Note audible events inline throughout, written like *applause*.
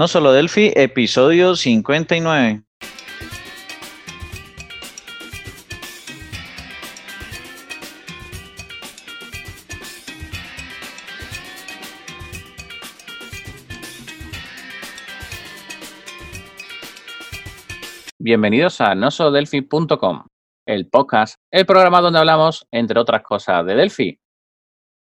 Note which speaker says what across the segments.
Speaker 1: No solo Delphi, episodio 59. Bienvenidos a nosodelphi.com, el podcast, el programa donde hablamos, entre otras cosas, de Delphi.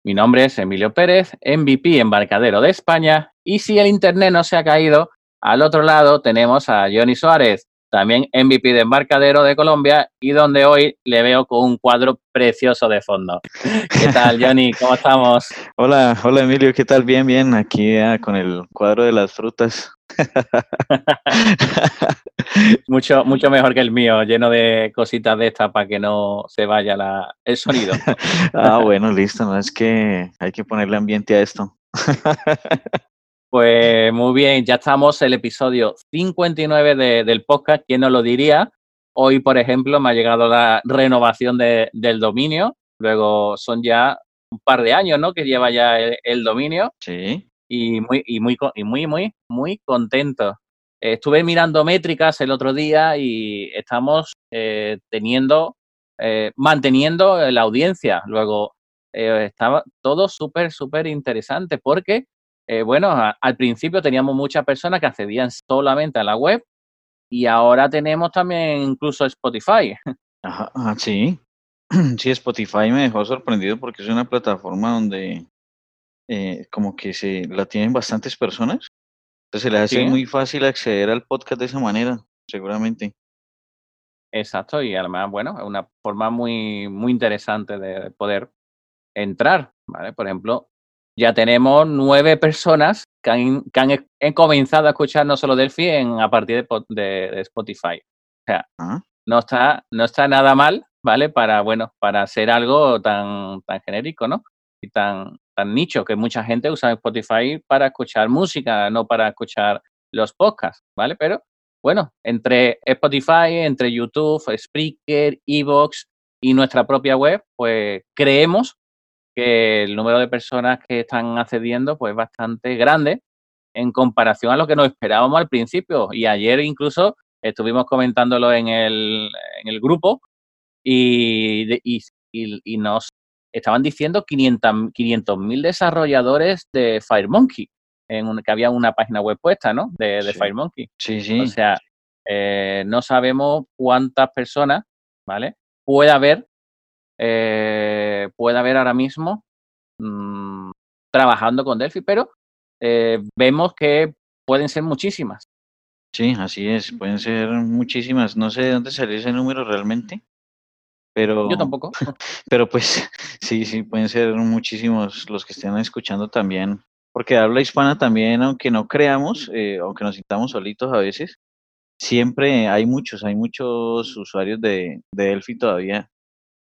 Speaker 1: Mi nombre es Emilio Pérez, MVP embarcadero de España, y si el internet no se ha caído, al otro lado tenemos a Johnny Suárez, también MVP de embarcadero de Colombia, y donde hoy le veo con un cuadro precioso de fondo. ¿Qué tal, *laughs* Johnny? ¿Cómo estamos?
Speaker 2: Hola, hola Emilio, ¿qué tal? Bien, bien, aquí ah, con el cuadro de las frutas. *laughs*
Speaker 1: mucho, mucho mejor que el mío, lleno de cositas de estas para que no se vaya la, el sonido. *laughs*
Speaker 2: ah, bueno, listo, no es que hay que ponerle ambiente a esto. *laughs*
Speaker 1: pues muy bien, ya estamos el episodio 59 del podcast, ¿quién nos lo diría? Hoy, por ejemplo, me ha llegado la renovación de, del dominio, luego son ya un par de años, ¿no? Que lleva ya el dominio.
Speaker 2: Sí
Speaker 1: y muy, y muy, y muy, muy, muy contento. estuve mirando métricas el otro día y estamos eh, teniendo, eh, manteniendo la audiencia. Luego, eh, estaba todo súper, súper interesante porque, bueno, al principio teníamos muchas personas que accedían solamente a la web y ahora tenemos también incluso Spotify. *laughs*
Speaker 2: Ajá, ah, sí. *clears throat* Sí, Spotify me dejó sorprendido porque es una plataforma donde eh, como que se la tienen bastantes personas. Entonces se les hace muy fácil acceder al podcast de esa manera, seguramente.
Speaker 1: Exacto, y además, bueno, es una forma muy, muy interesante de poder entrar, ¿vale? Por ejemplo, ya tenemos nueve personas que han, que han comenzado a escuchar no solo Delphi en, a partir de, de, Spotify. O sea, ah. no, está, no está nada mal, ¿vale? Para, bueno, para hacer algo tan, tan genérico, ¿no? Y tan, tan nicho que mucha gente usa Spotify para escuchar música, no para escuchar los podcasts, ¿vale? Pero bueno, entre Spotify, entre YouTube, Spreaker, Evox y nuestra propia web, pues creemos que el número de personas que están accediendo pues es bastante grande en comparación a lo que nos esperábamos al principio. Y ayer incluso estuvimos comentándolo en el, en el grupo y, y, y, nos estaban diciendo 500 mil desarrolladores de FireMonkey, en que había una página web puesta, ¿no? De, de FireMonkey.
Speaker 2: Sí, sí.
Speaker 1: O sea, eh, no sabemos cuántas personas, ¿vale? Puede haber, eh, puede haber ahora mismo mmm, trabajando con Delphi, pero eh, vemos que pueden ser muchísimas.
Speaker 2: Sí, así es, pueden ser muchísimas. No sé de dónde salió ese número realmente, pero,
Speaker 1: Yo tampoco. *laughs*
Speaker 2: Pero pues sí, sí, pueden ser muchísimos los que estén escuchando también, porque habla hispana también, aunque no creamos, eh, aunque nos sintamos solitos a veces, siempre hay muchos, hay muchos usuarios de, de Delphi todavía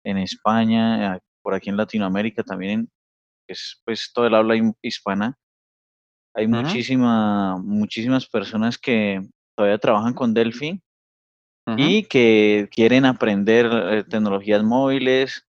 Speaker 2: en España, por aquí en Latinoamérica también, es pues todo el habla hispana. Hay muchísima, muchísimas personas que todavía trabajan con Delphi y que quieren aprender eh, tecnologías móviles,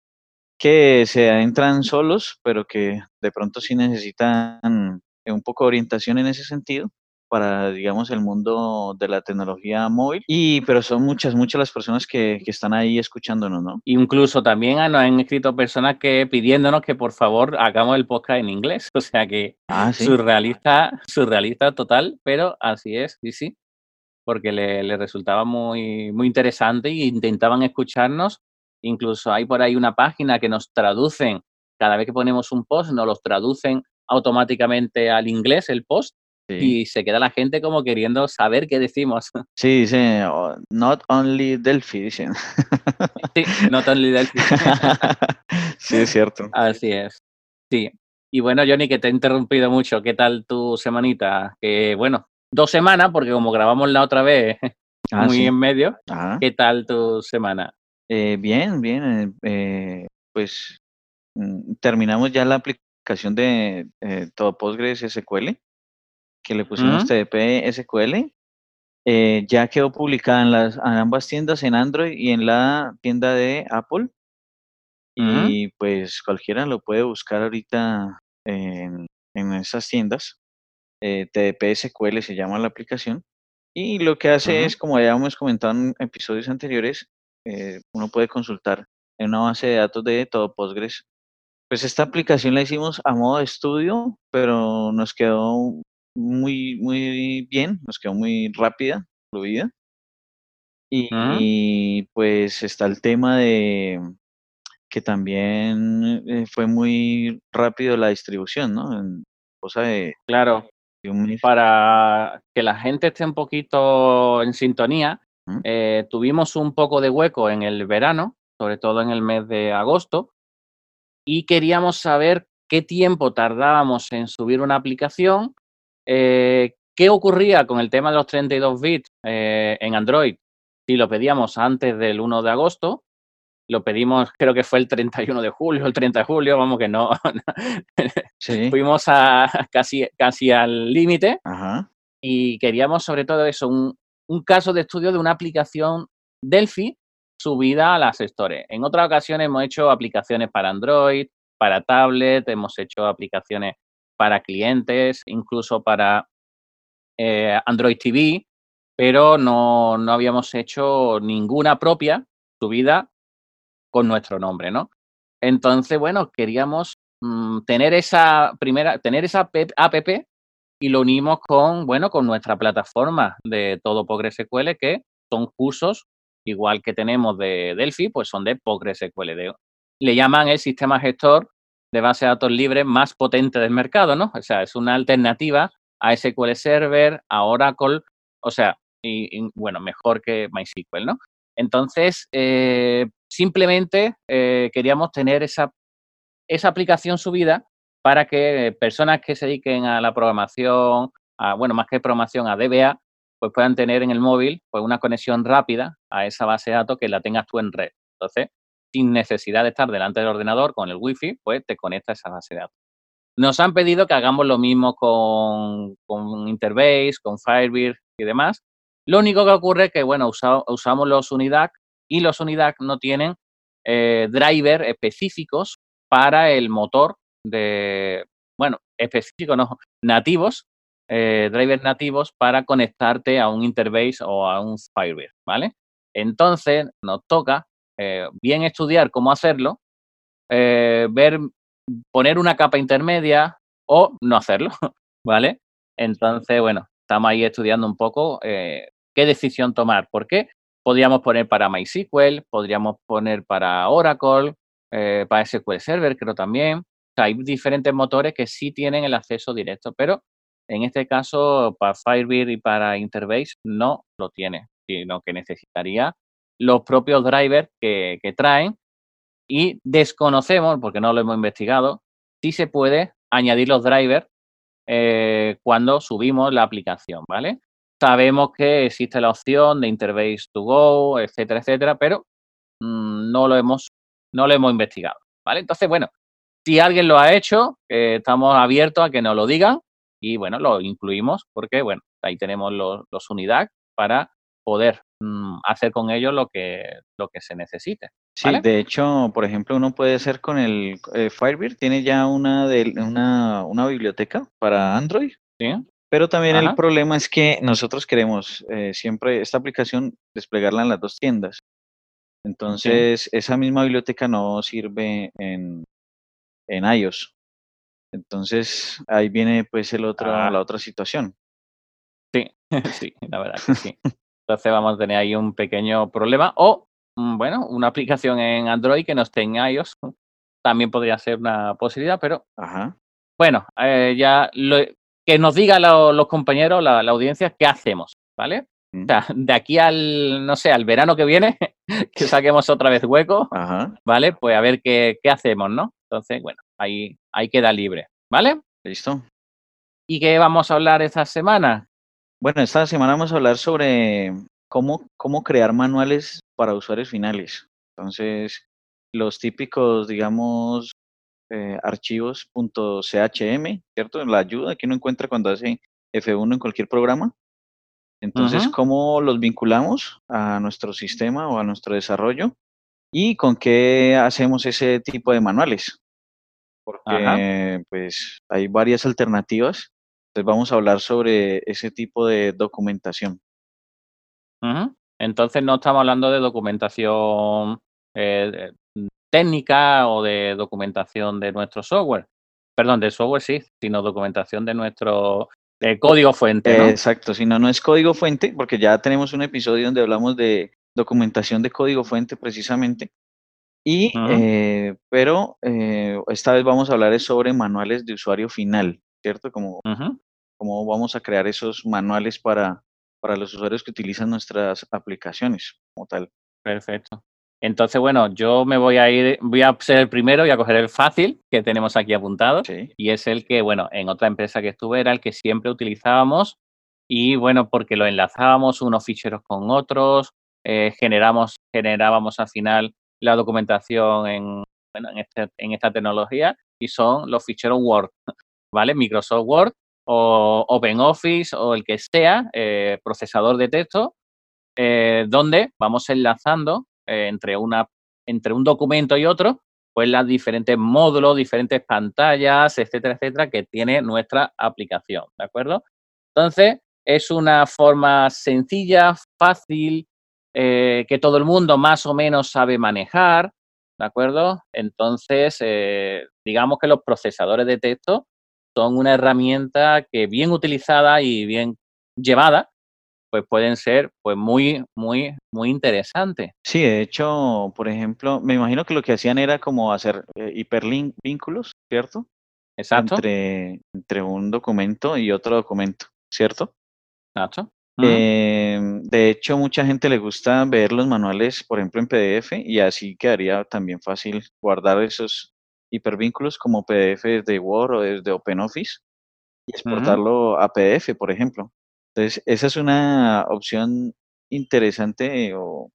Speaker 2: que se entran solos, pero que de pronto sí necesitan un poco de orientación en ese sentido para, digamos, el mundo de la tecnología móvil. Y, pero son muchas, muchas las personas que, que están ahí escuchándonos, ¿no?
Speaker 1: Incluso también nos han escrito personas que pidiéndonos que por favor hagamos el podcast en inglés. *laughs* O sea que ah, surrealista, surrealista total, pero así es, sí, sí porque le, resultaba muy, muy interesante e intentaban escucharnos. Incluso hay por ahí una página que nos traducen, cada vez que ponemos un post, nos los traducen automáticamente al inglés el post y se queda la gente como queriendo saber qué decimos. *laughs*
Speaker 2: Sí, oh, not only Delphi, dicen.
Speaker 1: Sí, not only Delphi. *laughs* *laughs*
Speaker 2: sí, es cierto.
Speaker 1: Así es. Sí. Y bueno, Johnny, que te he interrumpido mucho. ¿Qué tal tu semanita? Que bueno, dos semanas, porque como grabamos la otra vez ah, muy en medio, ¿qué tal tu semana?
Speaker 2: Eh, bien, bien. Eh, pues mm, terminamos ya la aplicación de eh, todo Postgres SQL, que le pusimos TDP SQL. ya quedó publicada en las ambas tiendas, en Android y en la tienda de Apple. Y pues cualquiera lo puede buscar ahorita en, en esas tiendas. Eh, TDP SQL se llama la aplicación. Y lo que hace es, como ya hemos comentado en episodios anteriores, eh, uno puede consultar en una base de datos de todo Postgres. Pues esta aplicación la hicimos a modo de estudio, pero nos quedó muy, muy bien, nos quedó muy rápida, fluida. Y, pues está el tema de que también eh, fue muy rápido la distribución, ¿no? En cosa de,
Speaker 1: claro. Para que la gente esté un poquito en sintonía, eh, tuvimos un poco de hueco en el verano, sobre todo en el mes de agosto, y queríamos saber qué tiempo tardábamos en subir una aplicación, eh, qué ocurría con el tema de los 32 bits en Android. Si lo pedíamos antes del 1 de agosto, lo pedimos, creo que fue el 31 de julio, el 30 de julio, vamos que no. *laughs* Fuimos a, casi, casi al límite y queríamos sobre todo eso, un, caso de estudio de una aplicación Delphi subida a las stores. En otras ocasiones hemos hecho aplicaciones para Android, para tablet, hemos hecho aplicaciones para clientes, incluso para eh, Android TV, pero no, no habíamos hecho ninguna propia subida con nuestro nombre, ¿no? Entonces, bueno, queríamos mm, tener esa primera, tener esa app y lo unimos con, bueno, con nuestra plataforma de todo PostgreSQL, que son cursos, igual que tenemos de Delphi, pues son de PostgreSQL. le llaman el sistema gestor de base de datos libres más potente del mercado, ¿no? O sea, es una alternativa a SQL Server, a Oracle, o sea, y, bueno, mejor que MySQL, ¿no? Entonces, eh, simplemente eh, queríamos tener esa, esa aplicación subida para que personas que se dediquen a la programación, a, bueno, más que programación, a DBA, pues puedan tener en el móvil pues una conexión rápida a esa base de datos que la tengas tú en red. Entonces, sin necesidad de estar delante del ordenador con el wifi, pues te conecta a esa base de datos. Nos han pedido que hagamos lo mismo con, con Interbase, con Firebird y demás, lo único que ocurre es que, bueno, usamos los UNIDAC y los UNIDAC no tienen eh, driver específicos para el motor de, bueno, específicos, no, nativos, eh, drivers nativos para conectarte a un Interbase o a un Firebird, ¿vale? Entonces nos toca eh, bien estudiar cómo hacerlo, ver, poner una capa intermedia o no hacerlo, *laughs* ¿vale? Entonces, bueno, estamos ahí estudiando un poco qué decisión tomar. ¿Por qué? Podríamos poner para MySQL, podríamos poner para Oracle, eh, para SQL Server, creo también. hay diferentes motores que sí tienen el acceso directo, pero en este caso, para Firebird y para Interbase no lo tiene, sino que necesitaría los propios drivers que, traen y desconocemos, porque no lo hemos investigado, si se puede añadir los drivers eh, cuando subimos la aplicación, ¿vale? Sabemos que existe la opción de Interbase to Go, etcétera, etcétera, pero mm, no lo hemos no lo hemos investigado, ¿vale? Entonces, bueno, si alguien lo ha hecho, eh, estamos abiertos a que nos lo digan y, bueno, lo incluimos porque, bueno, ahí tenemos los, los unidad para poder mm, hacer con ellos lo que, lo que se necesite.
Speaker 2: Sí, de hecho, por ejemplo, uno puede hacer con el eh, Firebird, tiene ya una, de, una, una biblioteca para Android.
Speaker 1: Sí.
Speaker 2: Pero también el problema es que nosotros queremos eh, siempre esta aplicación desplegarla en las dos tiendas. Entonces, esa misma biblioteca no sirve en, en iOS. Entonces, ahí viene pues el otro, ah. la otra situación.
Speaker 1: Sí, *laughs* sí, la verdad que sí. Entonces vamos a tener ahí un pequeño problema. O Mm, bueno, una aplicación en Android que no esté en iOS también podría ser una posibilidad, pero bueno, eh, ya que nos digan los compañeros, la, audiencia, qué hacemos, ¿vale? Mm. O sea, de aquí al, no sé, al verano que viene, *laughs* que saquemos otra vez hueco, ¿vale? Pues a ver qué, qué hacemos, ¿no? Entonces, bueno, ahí, ahí queda libre, ¿vale?
Speaker 2: Listo.
Speaker 1: ¿Y qué vamos a hablar esta semana?
Speaker 2: Bueno, esta semana vamos a hablar sobre cómo, cómo crear manuales para usuarios finales. Entonces, los típicos, digamos, eh, archivos .chm, ¿cierto? La ayuda que uno encuentra cuando hace F1 en cualquier programa. Entonces, ¿cómo los vinculamos a nuestro sistema o a nuestro desarrollo? ¿Y con qué hacemos ese tipo de manuales? Porque pues hay varias alternativas Entonces vamos a hablar sobre ese tipo de documentación.
Speaker 1: Entonces no estamos hablando de documentación eh, técnica o de documentación de nuestro software. Perdón, de software sí, sino documentación de nuestro código fuente.
Speaker 2: exacto, si no, no es código fuente, porque ya tenemos un episodio donde hablamos de documentación de código fuente precisamente. Y, eh, pero eh, esta vez vamos a hablar sobre manuales de usuario final, ¿cierto? Como, cómo vamos a crear esos manuales para, para los usuarios que utilizan nuestras aplicaciones como tal.
Speaker 1: Perfecto. Entonces, bueno, yo me voy a ir, voy a ser el primero y a coger el fácil que tenemos aquí apuntado. Y es el que, bueno, en otra empresa que estuve era el que siempre utilizábamos. Y bueno, porque lo enlazábamos unos ficheros con otros, eh, generamos, generábamos al final la documentación en, bueno, en, este, en esta tecnología y son los ficheros Word, *laughs* ¿vale? Microsoft Word o OpenOffice o el que sea, eh, procesador de texto, eh, donde vamos enlazando eh, entre, una, entre un documento y otro, pues las diferentes módulos, diferentes pantallas, etcétera, etcétera, que tiene nuestra aplicación, ¿de acuerdo? Entonces, es una forma sencilla, fácil, que todo el mundo más o menos sabe manejar, ¿de acuerdo? Entonces, digamos que los procesadores de texto son una herramienta que bien utilizada y bien llevada, pues pueden ser pues muy, muy, muy interesantes.
Speaker 2: Sí, de hecho, por ejemplo, me imagino que lo que hacían era como hacer eh, hiperlink vínculos, ¿cierto?
Speaker 1: Exacto.
Speaker 2: Entre, entre un documento y otro documento, ¿cierto?
Speaker 1: Exacto.
Speaker 2: Em, de hecho, mucha gente le gusta ver los manuales, por ejemplo, en PDF y así quedaría también fácil guardar esos hipervínculos como PDF de Word o desde OpenOffice y exportarlo a PDF, por ejemplo. Entonces, esa es una opción interesante o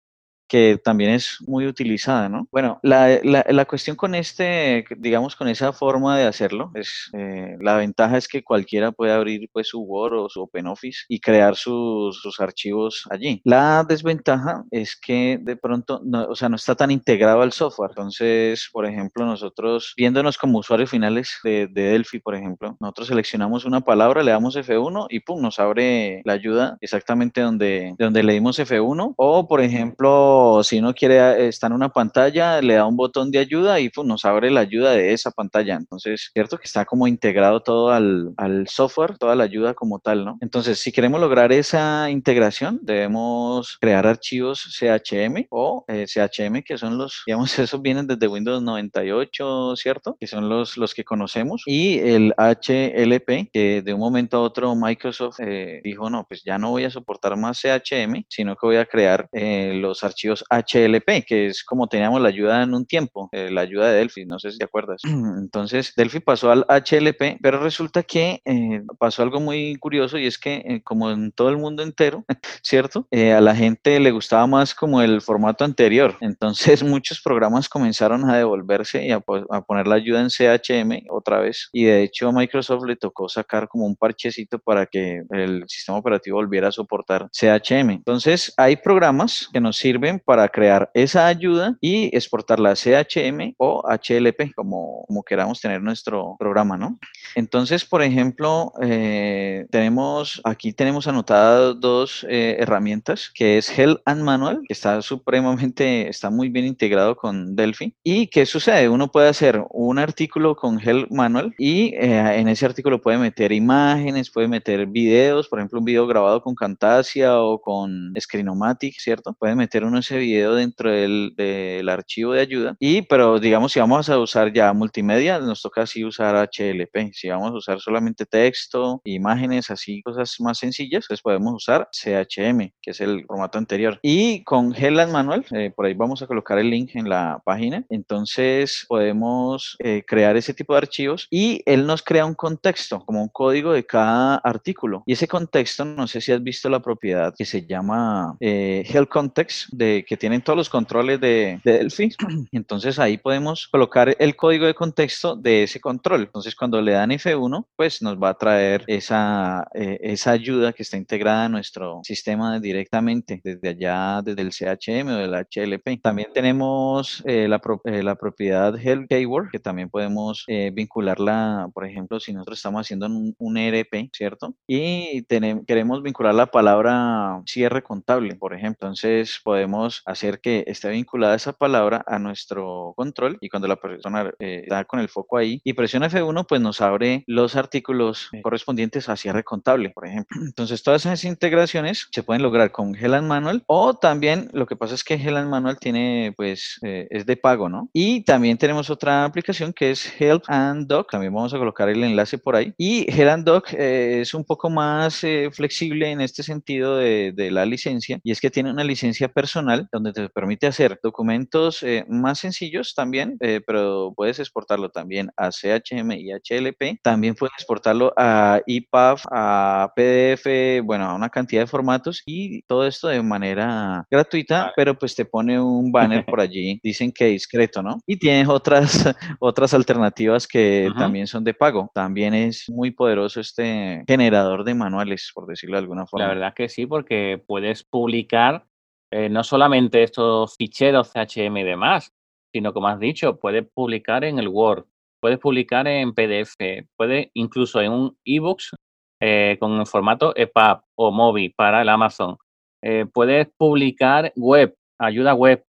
Speaker 2: que también es muy utilizada, ¿no? Bueno, la, la, la, cuestión con este, digamos, con esa forma de hacerlo, es eh, la ventaja es que cualquiera puede abrir pues su Word o su OpenOffice y crear sus, sus archivos allí. La desventaja es que de pronto, no, o sea, no está tan integrado al software. Entonces, por ejemplo, nosotros, viéndonos como usuarios finales de, de Delphi, por ejemplo, nosotros seleccionamos una palabra, le damos F1 y pum, nos abre la ayuda exactamente donde, donde le dimos F1. O, por ejemplo, si uno quiere eh, estar en una pantalla, le da un botón de ayuda y pues, nos abre la ayuda de esa pantalla. Entonces, cierto que está como integrado todo al, software, toda la ayuda como tal, ¿no? Entonces, si queremos lograr esa integración, debemos crear archivos CHM o eh, CHM, que son los, *laughs* digamos, esos vienen desde Windows 98, ¿cierto? Que son los, los que conocemos. Y el HLP, que de un momento a otro Microsoft eh, dijo, no, pues ya no voy a soportar más CHM, sino que voy a crear los archivos HLP, que es como teníamos la ayuda en un tiempo, eh, la ayuda de Delphi, no sé si te acuerdas. *clears throat* Entonces, Delphi pasó al HLP, pero resulta que eh, pasó algo muy curioso y es que, eh, como en todo el mundo entero, *laughs* ¿cierto? a la gente le gustaba más como el formato anterior. Entonces, *laughs* muchos programas comenzaron a devolverse y a, a poner la ayuda en CHM otra vez. Y de hecho, a Microsoft le tocó sacar como un parchecito para que el sistema operativo volviera a soportar CHM. Entonces, hay programas que nos sirven para crear esa ayuda y exportarla a CHM o HLP, como, queramos tener nuestro programa, ¿no? Entonces, por ejemplo, eh, tenemos, aquí tenemos anotadas dos eh, herramientas, que es Hell and Manual, que está supremamente, está muy bien integrado con Delphi. ¿Y qué sucede? Uno puede hacer un artículo con Hell Manual y eh, en ese artículo puede meter imágenes, puede meter videos, por ejemplo, un video grabado con Camtasia o con Screenomatic, ¿cierto? Puede meter unos ese video dentro del, del, archivo de ayuda. Y, pero digamos, si vamos a usar ya multimedia, nos toca así usar HLP. Si vamos a usar solamente texto, imágenes, así, cosas más sencillas, pues podemos usar CHM, que es el formato anterior. Y con Headland Manual, eh, por ahí vamos a colocar el link en la página. Entonces podemos eh, crear ese tipo de archivos y él nos crea un contexto, como un código de cada artículo. Y ese contexto, no sé si has visto la propiedad que se llama eh, Context de que, tienen todos los controles de, de Delphi. *clears throat* Entonces ahí podemos colocar el código de contexto de ese control. Entonces cuando le dan F1, pues nos va a traer esa, eh, esa ayuda que está integrada en nuestro sistema directamente desde allá, desde el CHM o del HLP. También tenemos eh, la, eh, la, propiedad Help Keyword, que también podemos vincularla, por ejemplo, si nosotros estamos haciendo un, un ERP, ¿cierto? Y tenemos, queremos vincular la palabra cierre contable, por ejemplo. Entonces podemos hacer que esté vinculada esa palabra a nuestro control y cuando la persona da con el foco ahí y presiona F1, pues nos abre los artículos correspondientes a cierre contable, por ejemplo. *clears throat* Entonces, todas esas integraciones se pueden lograr con Hell Manual o también lo que pasa es que Hell Manual tiene, pues, eh, es de pago, ¿no? Y también tenemos otra aplicación que es Help and Doc, también vamos a colocar el enlace por ahí. Y Help and Doc eh, es un poco más eh, flexible en este sentido de, de, la licencia y es que tiene una licencia personal donde te permite hacer documentos más sencillos también, pero puedes exportarlo también a CHM y HLP. También puedes exportarlo a EPUB, a PDF, bueno, a una cantidad de formatos y todo esto de manera gratuita, pero pues te pone un banner por allí, *laughs* dicen que discreto, ¿no? Y tienes otras, *laughs* otras alternativas que también son de pago. También es muy poderoso este generador de manuales, por decirlo de alguna forma.
Speaker 1: La verdad que sí, porque puedes publicar eh, no solamente estos ficheros CHM y demás, sino como has dicho, puedes publicar en el Word, puedes publicar en PDF, puedes incluso en un ebooks eh, con el formato EPUB o MOBI para el Amazon. Eh, puedes publicar web, ayuda web,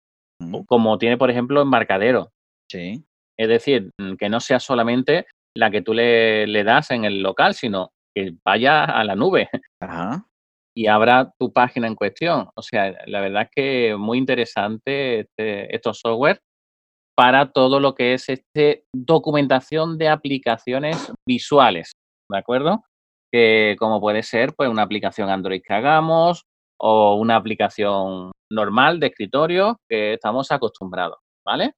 Speaker 1: como tiene, por ejemplo, Embarcadero.
Speaker 2: Sí.
Speaker 1: Es decir, que no sea solamente la que tú le, le das en el local, sino que vaya a la nube.
Speaker 2: Ajá.
Speaker 1: Y abra tu página en cuestión. O sea, la verdad es que muy interesante este, estos software para todo lo que es este documentación de aplicaciones visuales, ¿de acuerdo? Que como puede ser pues una aplicación Android que hagamos o una aplicación normal de escritorio que estamos acostumbrados, ¿vale?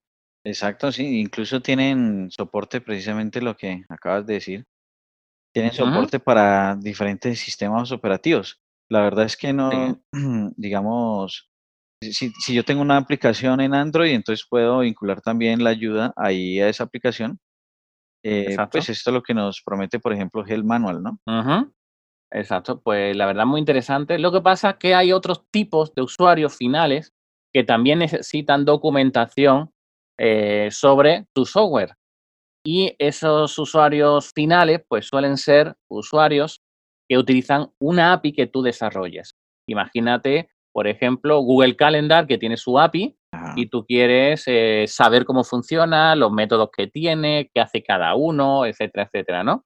Speaker 2: Exacto, sí, incluso tienen soporte precisamente lo que acabas de decir. Tienen soporte para diferentes sistemas operativos. La verdad es que no, *clears throat* digamos, si, si, yo tengo una aplicación en Android, entonces puedo vincular también la ayuda ahí a esa aplicación. Eh, pues esto es lo que nos promete, por ejemplo, el manual, ¿no?
Speaker 1: Exacto, pues la verdad muy interesante. Lo que pasa es que hay otros tipos de usuarios finales que también necesitan documentación eh, sobre tu software. Y esos usuarios finales, pues suelen ser usuarios que utilizan una API que tú desarrolles. Imagínate por ejemplo, Google Calendar, que tiene su API, y tú quieres eh, saber cómo funciona, los métodos que tiene, qué hace cada uno, etcétera, etcétera, ¿no?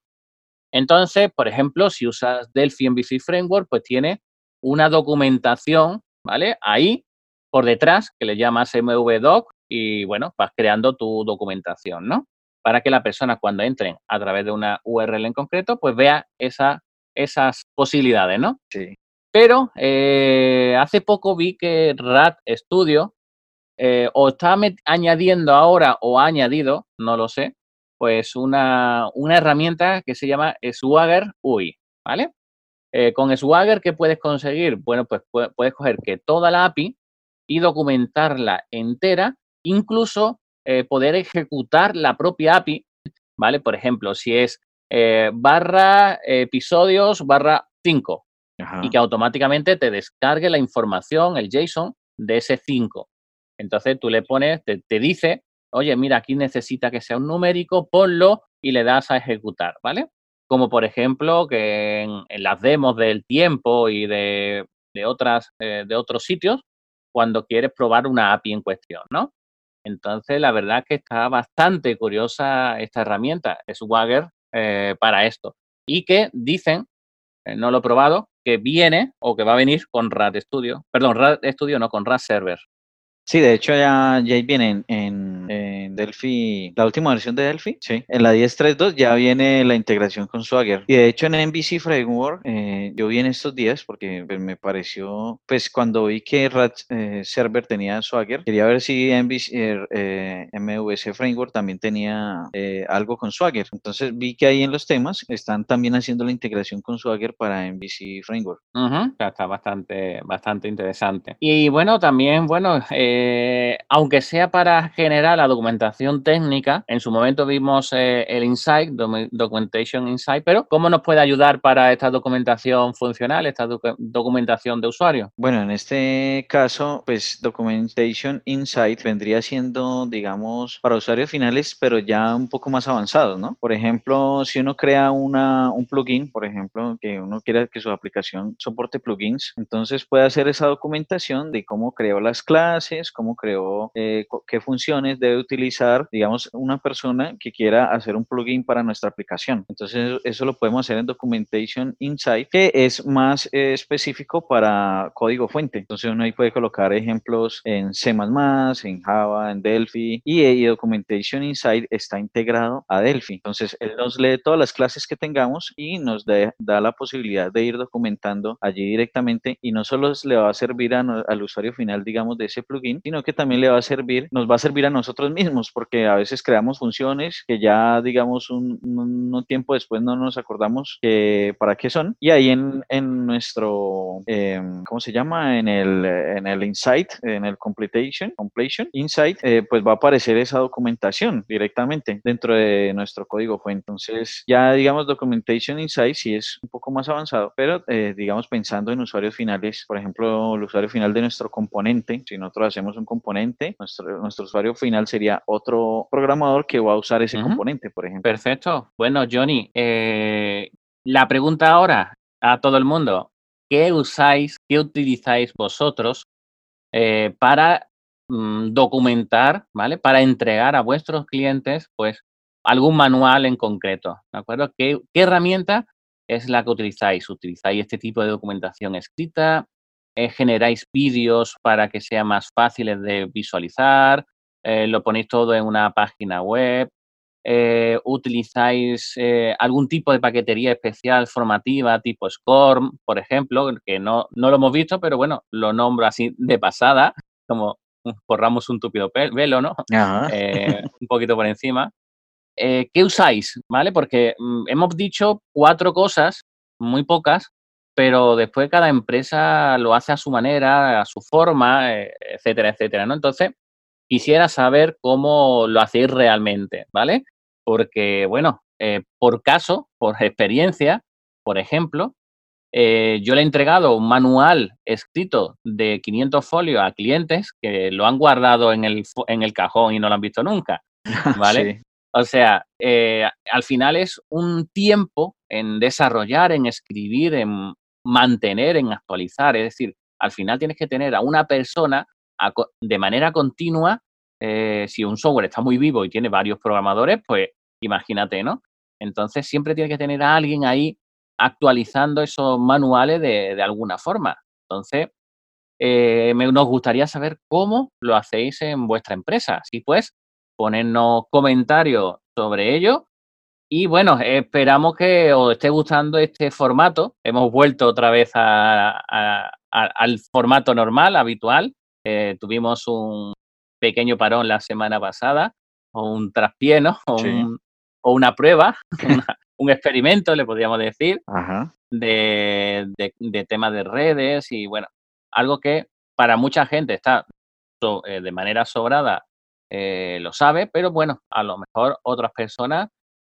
Speaker 1: Entonces, por ejemplo, si usas Delphi MVC Framework, pues tiene una documentación, ¿vale? Ahí, por detrás, que le llamas MVDoc y, bueno, vas creando tu documentación, ¿no? Para que la persona cuando entren a través de una URL en concreto, pues vea esa, esas posibilidades, ¿no?
Speaker 2: Sí.
Speaker 1: Pero eh, hace poco vi que RAT Studio eh, o está añadiendo ahora o ha añadido, no lo sé, pues una, una herramienta que se llama Swagger UI, ¿vale? Eh, con Swagger, ¿qué puedes conseguir? Bueno, pues puedes coger que toda la API y documentarla entera, incluso poder ejecutar la propia API, ¿vale? Por ejemplo, si es barra episodios barra 5, y que automáticamente te descargue la información, el JSON de ese 5. Entonces tú le pones, te, dice, oye, mira, aquí necesita que sea un numérico, ponlo y le das a ejecutar, ¿vale? Como por ejemplo que en, las demos del tiempo y de, otras, eh, de otros sitios, cuando quieres probar una API en cuestión, ¿no? Entonces, la verdad es que está bastante curiosa esta herramienta, Swagger, eh, para esto. Y que dicen, eh, no lo he probado, que viene o que va a venir con RAD Studio. Perdón, RAD Studio no, con RAD Server.
Speaker 2: Sí, de hecho ya, ya viene en, en, Delphi, la última versión de Delphi, sí, en la 10.3.2 ya viene la integración con Swagger. Y de hecho en MVC Framework, eh, yo vi en estos días porque pues, me pareció, pues cuando vi que Rat eh, Server tenía Swagger, quería ver si MVC, eh, MVC Framework también tenía algo con Swagger. Entonces vi que ahí en los temas están también haciendo la integración con Swagger para MVC Framework.
Speaker 1: Está bastante, bastante interesante. Y bueno, también, bueno, eh, eh, aunque sea para generar la documentación técnica, en su momento vimos eh, el Insight, Documentation Insight, pero ¿cómo nos puede ayudar para esta documentación funcional, esta documentación de usuario?
Speaker 2: Bueno, en este caso, pues Documentation Insight vendría siendo, digamos, para usuarios finales, pero ya un poco más avanzados, ¿no? Por ejemplo, si uno crea una, un plugin, por ejemplo, que uno quiera que su aplicación soporte plugins, entonces puede hacer esa documentación de cómo creó las clases, cómo creó, eh, qué funciones debe utilizar, digamos, una persona que quiera hacer un plugin para nuestra aplicación. Entonces, eso lo podemos hacer en Documentation Insight, que es más eh, específico para código fuente. Entonces, uno ahí puede colocar ejemplos en C++, en Java, en Delphi, y, y Documentation Insight está integrado a Delphi. Entonces, él nos lee todas las clases que tengamos y nos da la posibilidad de ir documentando allí directamente y no solo le va a servir al usuario final, digamos, de ese plugin, sino que también le va a servir, nos va a servir a nosotros mismos, porque a veces creamos funciones que ya, digamos, un, tiempo después no nos acordamos que, para qué son. Y ahí en, en nuestro, em, ¿cómo se llama? En el, en el Insight, en el Completion, completion Insight, eh, pues va a aparecer esa documentación directamente dentro de nuestro código fuente. Entonces, ya, digamos, Documentation Insight sí es un poco más avanzado, pero, eh, digamos, pensando en usuarios finales, por ejemplo, el usuario final de nuestro componente, si nosotros hacemos un componente, nuestro, nuestro usuario final sería otro programador que va a usar ese componente, por ejemplo.
Speaker 1: Perfecto. Bueno, Johnny, eh, la pregunta ahora a todo el mundo, ¿qué usáis, qué utilizáis vosotros eh, para mm, documentar, ¿vale? Para entregar a vuestros clientes, pues, algún manual en concreto, ¿de acuerdo? ¿Qué, qué herramienta es la que utilizáis? ¿Utilizáis este tipo de documentación escrita? Eh, generáis vídeos para que sean más fáciles de visualizar, eh, lo ponéis todo en una página web, eh, utilizáis algún tipo de paquetería especial formativa tipo SCORM, por ejemplo, que no, no lo hemos visto, pero bueno, lo nombro así de pasada, como borramos un tupido velo, ¿no? *laughs* un poquito por encima. ¿Qué usáis? ¿Vale? Porque mm, hemos dicho cuatro cosas, muy pocas, pero después cada empresa lo hace a su manera, a su forma, eh, etcétera, etcétera, ¿no? Entonces, quisiera saber cómo lo hacéis realmente, ¿vale? Porque, bueno, eh, por caso, por *laughs* experiencia, por ejemplo, eh, yo le he entregado un manual escrito de 500 folios a clientes que lo han guardado en el, en el cajón y no lo han visto nunca, *laughs* ¿vale? O sea, al final es un tiempo en desarrollar, en escribir, en mantener, en actualizar. Es decir, al final tienes que tener a una persona de manera continua. Eh, si un software está muy vivo y tiene varios programadores, pues imagínate, ¿no? Entonces siempre tiene que tener a alguien ahí actualizando esos manuales de, alguna forma. Entonces, eh, nos gustaría saber cómo lo hacéis en vuestra empresa. Si pues, ponernos comentarios sobre ello y bueno, esperamos que os esté gustando este formato. Hemos vuelto otra vez al formato normal, habitual. Eh, tuvimos un pequeño parón la semana pasada, o un traspié, O, una prueba, *laughs* *laughs* un experimento, le podríamos decir, De, de, temas de redes y bueno, algo que para mucha gente está eh, de manera sobrada, eh, lo sabe, pero bueno, a lo mejor otras personas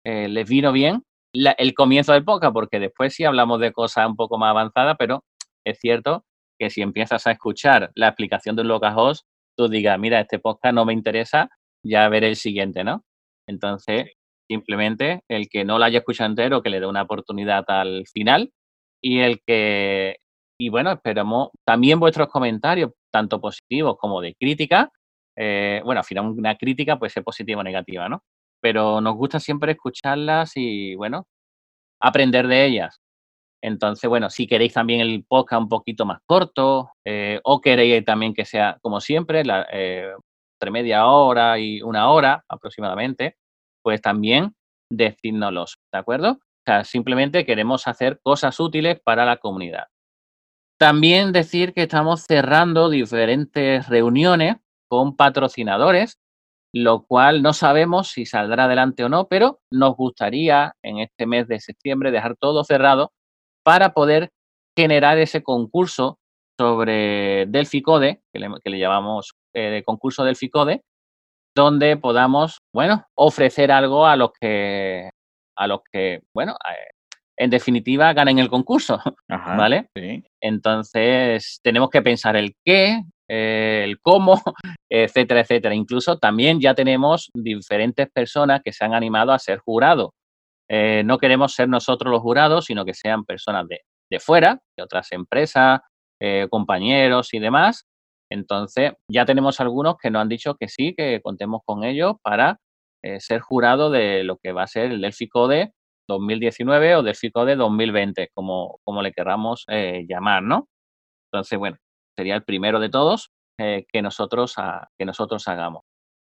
Speaker 1: eh, les vino bien el comienzo del podcast, porque después sí hablamos de cosas un poco más avanzadas, pero es cierto que si empiezas a escuchar la explicación de un localhost, tú digas, mira, este podcast no me interesa, ya veré el siguiente, ¿no? Entonces, simplemente el que no lo haya escuchado entero, que le dé una oportunidad al final y el que, y bueno, esperamos también vuestros comentarios, tanto positivos como de crítica. Eh, bueno, al final una crítica puede ser positiva o negativa, ¿no? Pero nos gusta siempre escucharlas y, bueno, aprender de ellas. Entonces, bueno, si queréis también el podcast un poquito más corto eh, o queréis también que sea, como siempre, la, eh, entre media hora y una hora aproximadamente, pues también decídnoslos, ¿de acuerdo? O sea, simplemente queremos hacer cosas útiles para la comunidad. También decir que estamos cerrando diferentes reuniones con patrocinadores, lo cual no sabemos si saldrá adelante o no, pero nos gustaría en este mes de septiembre dejar todo cerrado para poder generar ese concurso sobre Delphi Code, que le, llamamos eh, concurso Delphi Code, donde podamos, bueno, ofrecer algo a los que, a los que, bueno, eh, en definitiva ganen el concurso, ¿vale? Entonces tenemos que pensar el qué, eh, el cómo, *laughs* etcétera, etcétera. Incluso también ya tenemos diferentes personas que se han animado a ser jurados. Eh, no queremos ser nosotros los jurados, sino que sean personas de, fuera, de otras empresas, eh, compañeros y demás. Entonces, ya tenemos algunos que nos han dicho que sí, que contemos con ellos para ser jurado de lo que va a ser el Delphi Code 2019 o Delphi Code 2020, como, como le queramos llamar, ¿no? Entonces, bueno, sería el primero de todos que, nosotros, que nosotros hagamos.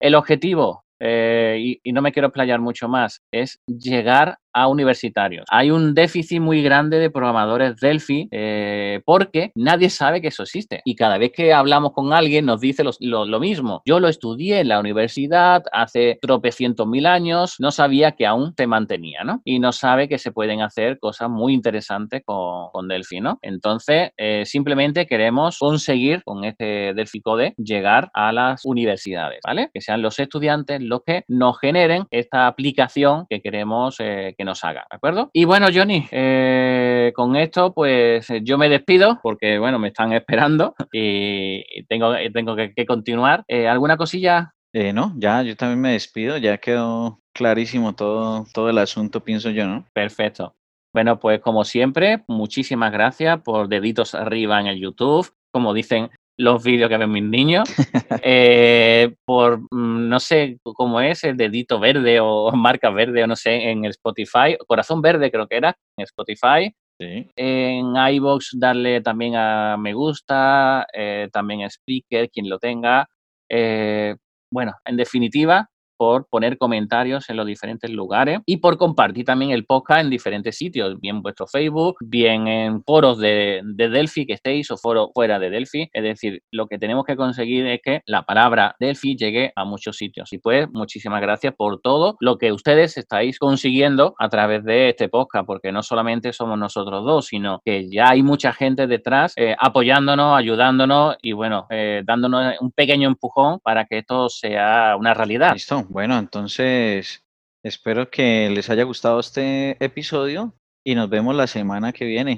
Speaker 1: El objetivo, y, y, no me quiero explayar mucho más, es llegar a universitarios. Hay un déficit muy grande de programadores Delphi eh, porque nadie sabe que eso existe. Y cada vez que hablamos con alguien nos dice lo, mismo. Yo lo estudié en la universidad hace tropecientos mil años, no sabía que aún se mantenía, ¿no? Y no sabe que se pueden hacer cosas muy interesantes con, con Delphi, ¿no? Entonces, eh, simplemente queremos conseguir con este Delphi Code llegar a las universidades, ¿vale? Que sean los estudiantes los que nos generen esta aplicación que queremos eh, que nos haga, ¿de acuerdo? Y bueno, Johnny, eh, con esto pues yo me despido porque bueno, me están *laughs* esperando y tengo, tengo que, continuar. Eh, ¿Alguna cosilla?
Speaker 2: Eh, no, ya, yo también me despido, ya quedó clarísimo todo, todo el asunto, pienso yo, ¿no?
Speaker 1: Perfecto. Bueno, pues como siempre, muchísimas gracias por deditos arriba en el YouTube. Como dicen, los vídeos que ven mis niños. *laughs* Eh, por, mm, no sé cómo es, el dedito verde o *laughs* marca verde o no sé, en el Spotify. Corazón verde creo que era, en Spotify. En iBox darle también a me gusta, eh, también a Speaker, quien lo tenga. Eh, bueno, en definitiva, por poner comentarios en los diferentes lugares y por compartir también el podcast en diferentes sitios, bien vuestro Facebook, bien en foros de, Delphi que estéis o foros fuera de Delphi. Es decir, lo que tenemos que conseguir es que la palabra Delphi llegue a muchos sitios. Y pues, muchísimas gracias por todo lo que ustedes estáis consiguiendo a través de este podcast, porque no solamente somos nosotros dos, sino que ya hay mucha gente detrás eh, apoyándonos, ayudándonos y bueno, eh, dándonos un pequeño empujón para que esto sea una realidad.
Speaker 2: Listo. Bueno, entonces espero que les haya gustado este episodio y nos vemos la semana que viene.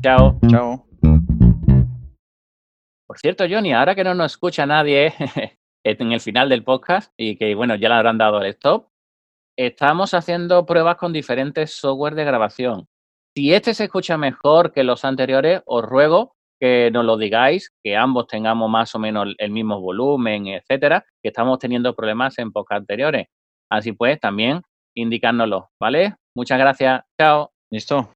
Speaker 1: Chao.
Speaker 2: Chao.
Speaker 1: Por cierto, Johnny, ahora que no nos escucha nadie *laughs* en el final del podcast y que, bueno, ya le habrán dado el stop, estamos haciendo pruebas con diferentes software de grabación. Si este se escucha mejor que los anteriores, os ruego que nos lo digáis, que ambos tengamos más o menos el mismo volumen, etcétera, que estamos teniendo problemas en pocas anteriores. Así pues, también indicárnoslo, ¿vale? Muchas gracias. Chao.
Speaker 2: Listo.